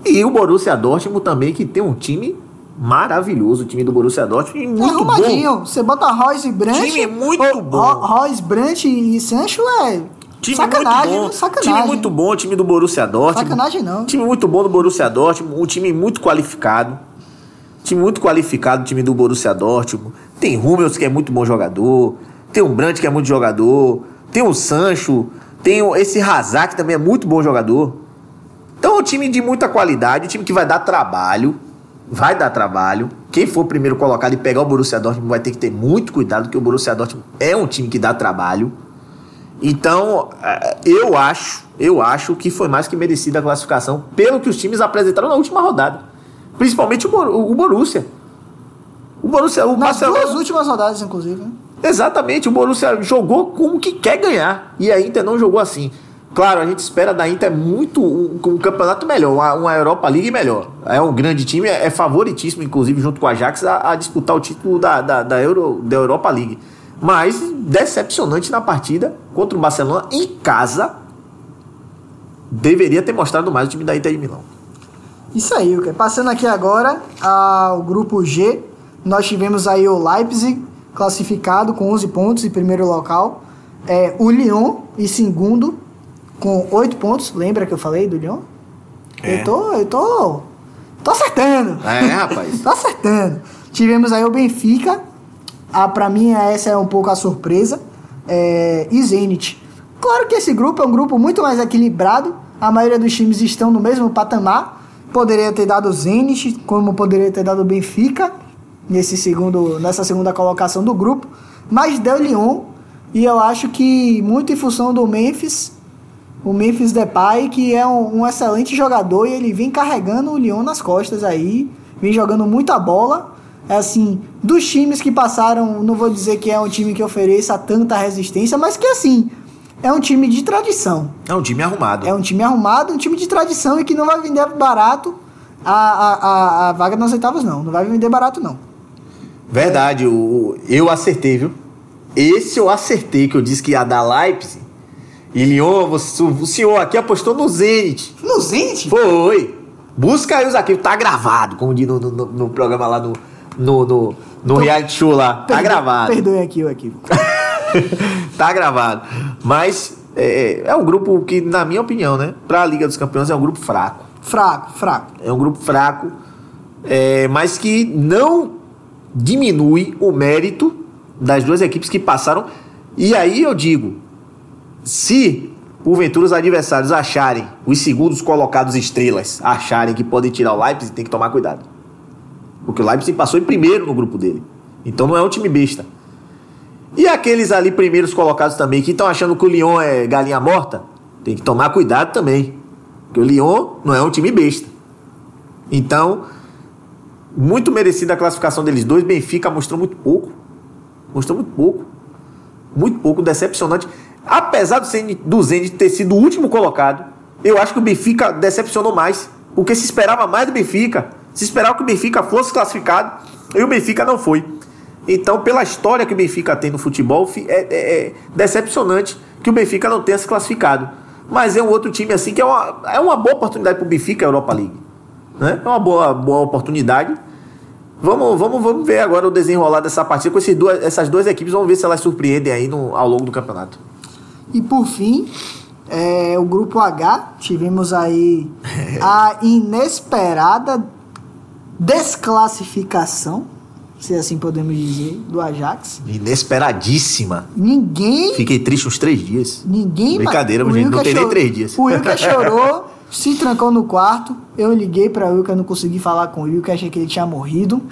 E o Borussia Dortmund também, que tem um time maravilhoso. O time do Borussia Dortmund e É muito bom. arrumadinho. Você bota Royce e Brandt. Time muito Ro- bom. Ro- Royce, Brandt e Sancho é Time sacanagem, muito bom. né? Sacanagem. Time muito bom, o time do Borussia Dortmund. Sacanagem não. Time muito bom do Borussia Dortmund, um time muito qualificado. Time muito qualificado, o time do Borussia Dortmund. Tem Hummels, que é muito bom jogador. Tem o Brandt, que é muito jogador. Tem o Sancho. Tem esse Hazard, que também é muito bom jogador. Então é um time de muita qualidade, um time que vai dar trabalho. Vai dar trabalho. Quem for primeiro colocado e pegar o Borussia Dortmund vai ter que ter muito cuidado, porque o Borussia Dortmund é um time que dá trabalho. Então, eh, eu acho, eu acho que foi mais que merecida a classificação pelo que os times apresentaram na última rodada. Principalmente o Borussia. O Borussia, o Nas Barcelona. duas últimas rodadas, inclusive. né? Exatamente, o Borussia jogou como que quer ganhar. E a Inter não jogou assim. Claro, a gente espera da Inter muito um, um campeonato melhor, uma, uma Europa League melhor. É um grande time, é, é favoritíssimo, inclusive, junto com a Ajax, a, a disputar o título da, da, da, Euro, da Europa League. Mas decepcionante na partida contra o Barcelona em casa. Deveria ter mostrado mais o time da Inter de Milão. Isso aí, ok. Passando aqui agora ao grupo G, nós tivemos aí o Leipzig classificado com 11 pontos em primeiro local. É, o Lyon em segundo com 8 pontos. Lembra que eu falei do Lyon? É. Eu tô, eu tô, tô acertando. É, rapaz. Tô acertando. Tivemos aí o Benfica. Ah, pra mim, essa é um pouco a surpresa. É, e Zenit. Claro que esse grupo é um grupo muito mais equilibrado A maioria dos times estão no mesmo patamar. Poderia ter dado o Zenit, como poderia ter dado o Benfica nesse segundo, nessa segunda colocação do grupo, mas deu Lyon e eu acho que muito em função do Memphis, o Memphis Depay, que é um, um excelente jogador e ele vem carregando o Lyon nas costas aí, vem jogando muita bola. É assim, dos times que passaram, não vou dizer que é um time que ofereça tanta resistência, mas que assim, é um time de tradição. É um time arrumado. É um time arrumado, um time de tradição e que não vai vender barato a, a, a, a vaga nas oitavas, não. Não vai vender barato, não. Verdade, o, eu acertei, viu? Esse eu acertei, que eu disse que ia dar Leipzig. E Lyon, você, o senhor aqui apostou no Zenit. No Zenit? Foi. Busca aí os arquivos, tá gravado, como diz no, no, no programa lá no, no, no, no reality show lá. Tá gravado. Perdoe aqui o arquivo. tá gravado. Mas é, é um grupo que, na minha opinião, né? Pra Liga dos Campeões é um grupo fraco. Fraco, fraco. É um grupo fraco, é, mas que não diminui o mérito das duas equipes que passaram. E aí eu digo, se porventura os adversários acharem, os segundos colocados estrelas, acharem que podem tirar o Leipzig, tem que tomar cuidado. Porque o Leipzig passou em primeiro no grupo dele. Então não é um time besta. E aqueles ali primeiros colocados também que estão achando que o Lyon é galinha morta, tem que tomar cuidado também. Porque o Lyon não é um time besta. Então, muito merecida a classificação deles dois. Benfica mostrou muito pouco. Mostrou muito pouco. Muito pouco, decepcionante. Apesar do Zenit, do Zenit ter sido o último colocado, eu acho que o Benfica decepcionou mais. Porque se esperava mais do Benfica. Se esperava que o Benfica fosse classificado. E o Benfica não foi. Então, pela história que o Benfica tem no futebol, é, é, é decepcionante que o Benfica não tenha se classificado. Mas é um outro time assim que é uma, é uma boa oportunidade para o Benfica, a Europa League. Né? É uma boa, boa oportunidade. Vamos, vamos, vamos ver agora o desenrolar dessa partida com esses duas, essas duas equipes. Vamos ver se elas surpreendem aí no, ao longo do campeonato. E por fim, é, o grupo H, tivemos aí a inesperada desclassificação, se assim podemos dizer, do Ajax. Inesperadíssima. Ninguém. Fiquei triste uns três dias. Ninguém. Brincadeira, o gente, não tem nem três dias. O Wilker chorou, se trancou no quarto. Eu liguei pra Wilker, não consegui falar com o Wilker, achei que ele tinha morrido.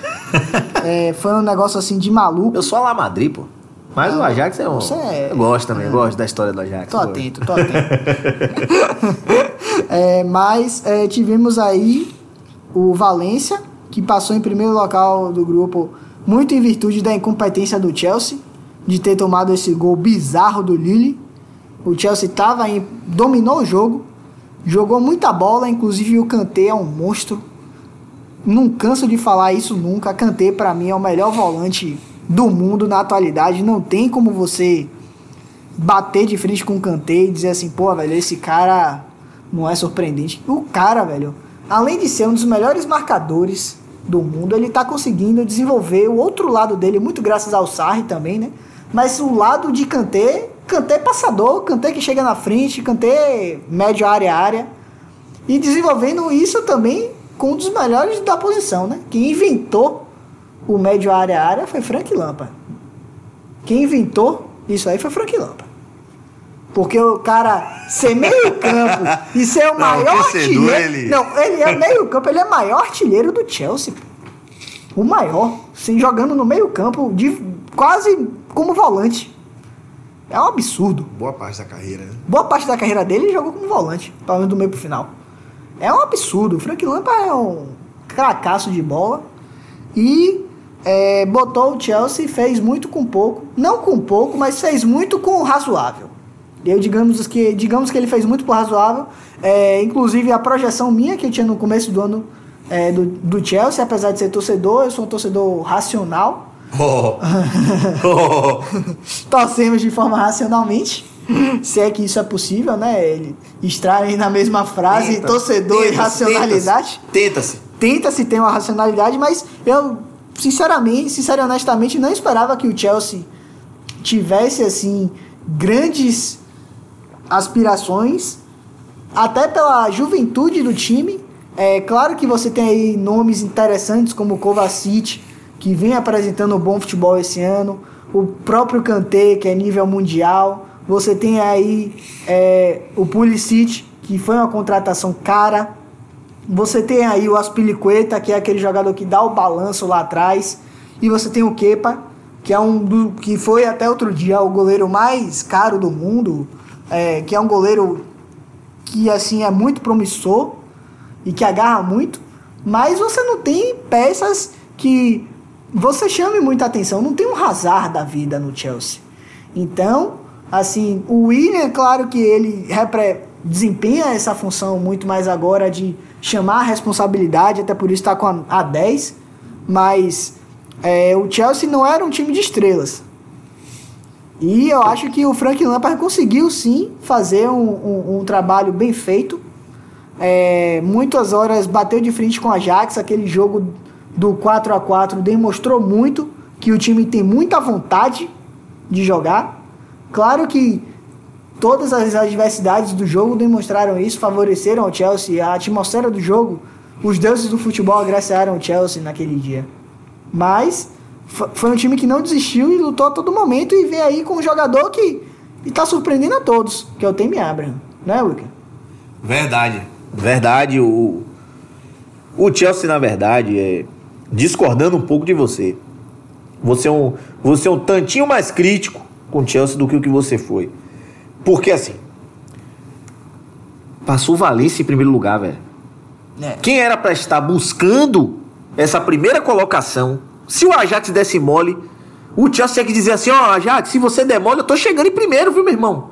É, foi um negócio assim de maluco. Eu sou a La Madrid, pô. Mas o Ajax é um. Você é- Eu gosto também, eu gosto da história do Ajax. Tô atento, tô atento. É, mas é, tivemos aí o Valência, que passou em primeiro local do grupo, muito em virtude da incompetência do Chelsea, de ter tomado esse gol bizarro do Lille. O Chelsea tava em, dominou o jogo, jogou muita bola, inclusive o Kanté é um monstro. Não canso de falar isso nunca. Kanté, pra mim, é o melhor volante do mundo na atualidade. Não tem como você bater de frente com o Kanté e dizer assim, pô, velho, esse cara não é surpreendente. O cara, velho, além de ser um dos melhores marcadores do mundo, ele tá conseguindo desenvolver o outro lado dele, muito graças ao Sarri também, né? Mas o lado de Kanté, Kanté passador, Kanté que chega na frente, Kanté médio área área. E desenvolvendo isso também com um dos melhores da posição, né? Quem inventou o médio área área foi Frank Lampard. Quem inventou isso aí foi Frank Lampard. Porque o cara ser meio campo e ser o maior artilheiro. ele- Não, ele é meio campo, ele é o maior artilheiro do Chelsea. O maior. Sim, jogando no meio campo, de, quase como volante. É um absurdo. Boa parte da carreira, né? Boa parte da carreira dele ele jogou como volante, pelo menos do meio pro final. É um absurdo. O Frank Lampard é um cracaço de bola e é, botou o Chelsea e fez muito com pouco. Não com pouco, mas fez muito com razoável. Eu digamos que, digamos que ele fez muito por razoável. É, inclusive a projeção minha que eu tinha no começo do ano é, do, do Chelsea, apesar de ser torcedor, eu sou um torcedor racional. Oh. Oh. torcemos de forma racionalmente. Se é que isso é possível, né? Ele extraem na mesma frase Tenta. torcedor e Tenta-se, racionalidade. Tenta-se. Tenta-se ter uma racionalidade, mas eu, sinceramente, sincero e honestamente, não esperava que o Chelsea tivesse, assim, grandes aspirações, até pela juventude do time. É claro que você tem aí nomes interessantes como o Kovacic, que vem apresentando bom futebol esse ano, o próprio Kanté, que é nível mundial, Você tem aí é, o Pulisic, que foi uma contratação cara. Você tem aí o Aspilicueta, que é aquele jogador que dá o balanço lá atrás. E você tem o Kepa, que é um do, que foi até outro dia o goleiro mais caro do mundo, é, que é um goleiro que assim é muito promissor e que agarra muito, mas você não tem peças que você chame muita atenção. Não tem um Hazard da vida no Chelsea. Então, assim, o William, claro que ele desempenha essa função muito mais agora de chamar a responsabilidade, até por isso está com a, a 10, mas é, o Chelsea não era um time de estrelas. E eu acho que o Frank Lampard conseguiu sim fazer um, um, um trabalho bem feito. É, muitas horas bateu de frente com a Ajax, aquele jogo do 4 a 4 demonstrou muito que o time tem muita vontade de jogar. Claro que todas as adversidades do jogo demonstraram isso, favoreceram o Chelsea, a atmosfera do jogo, os deuses do futebol agraciaram o Chelsea naquele dia. Mas foi um time que não desistiu e lutou a todo momento e vem aí com um jogador que está surpreendendo a todos, que é o Temi Abraham, né, Wilker? Verdade, verdade. O, o Chelsea, na verdade, é discordando um pouco de você. Você é um, você é um tantinho mais crítico com o Chelsea do que o que você foi. Porque assim, passou o Valência em primeiro lugar, velho. É. Quem era para estar buscando essa primeira colocação, se o Ajax desse mole, o Chelsea tinha que dizer assim: ó, oh, Ajax, se você der mole, eu tô chegando em primeiro, viu, meu irmão?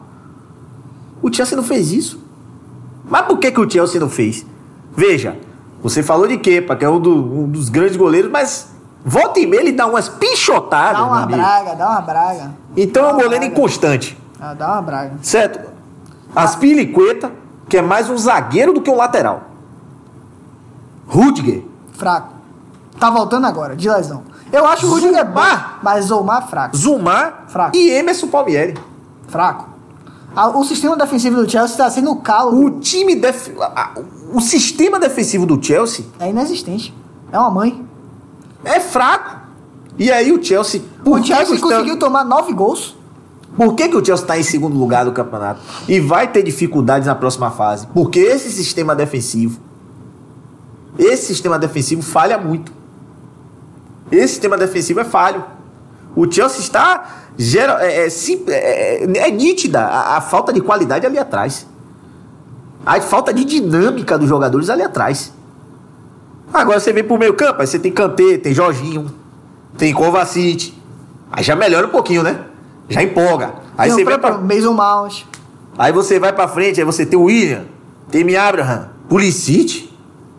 O Chelsea não fez isso. Mas por que, que o Chelsea não fez? Veja, você falou de Kepa, que é um, do, um dos grandes goleiros, mas volta e meia ele dá umas pichotadas. Dá uma braga, dá uma braga. Então é um goleiro braga. inconstante. Ah, dá uma braga. Certo? Aspilicueta, que é mais um zagueiro do que um lateral. Rudiger. Fraco. Tá voltando agora, de lesão. Eu acho o Rudiger bom, mas Zumar fraco. Zumar fraco. e Emerson Palmieri. Fraco. O sistema defensivo do Chelsea está sendo o calo. O time def... o sistema defensivo do Chelsea é inexistente. É uma mãe. É fraco. E aí o Chelsea, o Chelsea conseguiu tomar nove gols. Por que, que o Chelsea está em segundo lugar do campeonato? E vai ter dificuldades na próxima fase. Porque esse sistema defensivo, esse sistema defensivo falha muito. Esse sistema defensivo é falho. O Chelsea está. Gera, é, é, é, é nítida a, a, falta de qualidade ali atrás. A falta de dinâmica dos jogadores ali atrás. Agora você vem pro meio campo, aí você tem Kanté, tem Jorginho, tem Kovacic. Aí já melhora um pouquinho, né? Já empolga. Aí tem você vai pra Mason Mount. Aí você vai pra frente, aí você tem o William, tem o Abraham, Pulisic.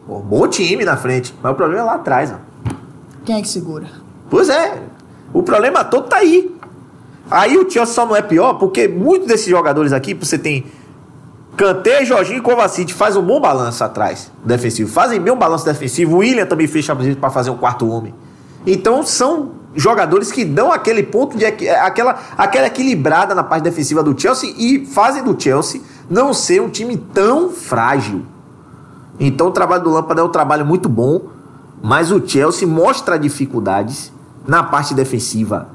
Pô, bom time na frente. Mas o problema é lá atrás, ó. Quem é que segura? Pois é. O problema todo tá aí. Aí o Chelsea só não é pior porque muitos desses jogadores aqui, você tem Kanté, Jorginho e Kovacic faz um bom balanço atrás defensivo. Fazem bem um balanço defensivo. O William também fecha para fazer um quarto homem. Então são jogadores que dão aquele ponto de aquela, aquela equilibrada na parte defensiva do Chelsea e fazem do Chelsea não ser um time tão frágil. Então o trabalho do Lampard é um trabalho muito bom. Mas o Chelsea mostra dificuldades na parte defensiva.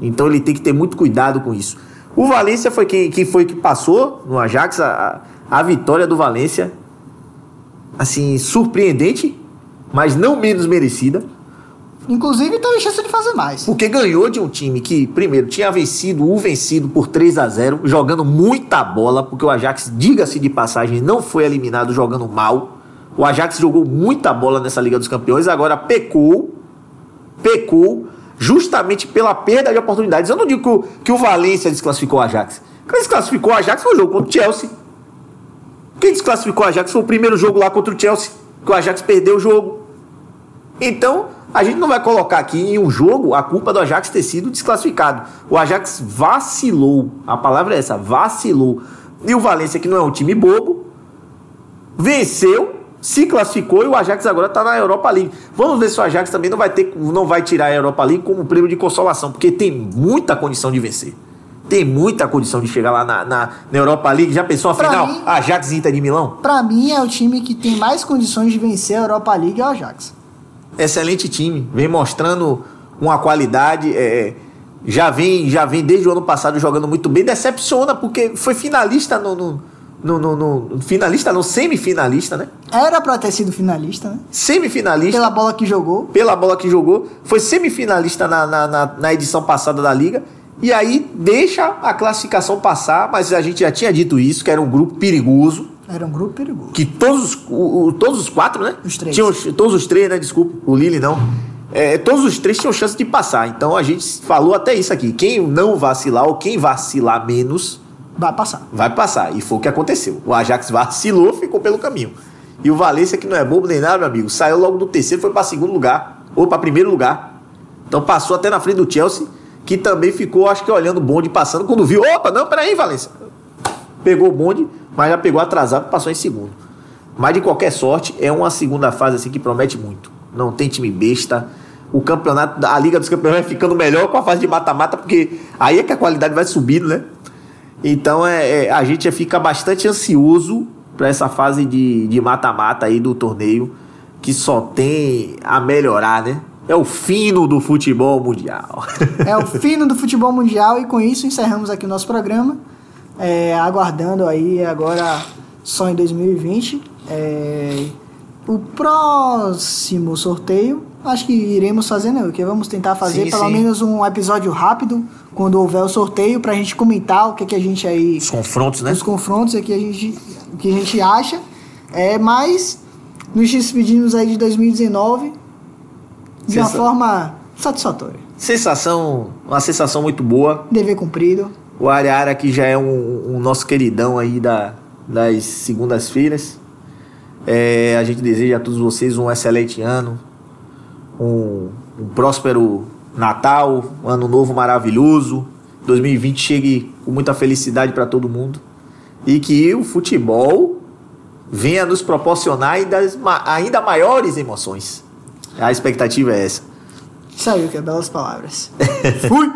Então ele tem que ter muito cuidado com isso. O Valência foi quem, quem foi que passou no Ajax. A, a vitória do Valência, assim, surpreendente, mas não menos merecida. Inclusive teve chance de fazer mais. Porque ganhou de um time que, primeiro, tinha vencido o vencido por 3 a 0 jogando muita bola, porque o Ajax, diga-se de passagem, não foi eliminado jogando mal. O Ajax jogou muita bola nessa Liga dos Campeões, agora pecou, pecou justamente pela perda de oportunidades. Eu não digo que o, Valência desclassificou o Ajax. Quem desclassificou o Ajax foi o jogo contra o Chelsea. Quem desclassificou o Ajax foi o primeiro jogo lá contra o Chelsea, que o Ajax perdeu o jogo. Então, a gente não vai colocar aqui em um jogo a culpa do Ajax ter sido desclassificado. O Ajax vacilou. A palavra é essa, vacilou. E o Valência, que não é um time bobo, venceu se classificou e o Ajax agora está na Europa League. Vamos ver se o Ajax também não vai ter, não vai tirar a Europa League como prêmio de consolação, porque tem muita condição de vencer. Tem muita condição de chegar lá na, na, na Europa League. Já pensou a pra final? Mim, Ajax e Inter de Milão? Para mim é o time que tem mais condições de vencer a Europa League é o Ajax. Excelente time, vem mostrando uma qualidade. É, já vem, já vem desde o ano passado jogando muito bem, decepciona porque foi finalista no, no, no, no, no finalista não, semifinalista, né? Era pra ter sido finalista, né? Semifinalista. Pela bola que jogou. Pela bola que jogou. Foi semifinalista na, na, na, na edição passada da Liga. E aí deixa a classificação passar, mas a gente já tinha dito isso, que era um grupo perigoso. Era um grupo perigoso. Que todos os, o, o, todos os quatro, né? Os três. Tinham, todos os três, né? Desculpa, o Lili não. É, todos os três tinham chance de passar. Então a gente falou até isso aqui. Quem não vacilar ou quem vacilar menos. Vai passar. Vai passar. E foi o que aconteceu. O Ajax vacilou, ficou pelo caminho. E o Valência, que não é bobo nem nada, meu amigo, saiu logo do terceiro, foi para segundo lugar. Ou para primeiro lugar. Então passou até na frente do Chelsea que também ficou, acho que olhando o bonde passando, quando viu, opa, não, peraí, Valência. Pegou o bonde, mas já pegou atrasado passou em segundo. Mas de qualquer sorte, é uma segunda fase assim que promete muito. Não tem time besta. O campeonato, a Liga dos Campeões vai ficando melhor com a fase de mata-mata, porque aí é que a qualidade vai subindo, né? Então é, é a gente fica bastante ansioso para essa fase de mata-mata aí do torneio, que só tem a melhorar, né? É o fino do futebol mundial. É o fino do futebol mundial e com isso encerramos aqui o nosso programa. É, aguardando aí agora só em 2020 é, o próximo sorteio. Acho que iremos fazer, né? Que vamos tentar fazer sim, pelo sim. menos um episódio rápido quando houver o sorteio para a gente comentar o que, que a gente aí. Os confrontos, né? Os confrontos, o que a gente, o que a gente acha. É, mas nos despedimos aí de 2019 de uma forma satisfatória. Sensação, uma sensação muito boa. Dever cumprido. O Ariara que já é um, um nosso queridão aí da, das segundas-feiras. É, a gente deseja a todos vocês um excelente ano, um, um próspero Natal, um ano novo maravilhoso. 2020 chegue com muita felicidade para todo mundo e que o futebol venha nos proporcionar ainda, ainda maiores emoções. A expectativa é essa. Saiu, que é belas palavras. Fui!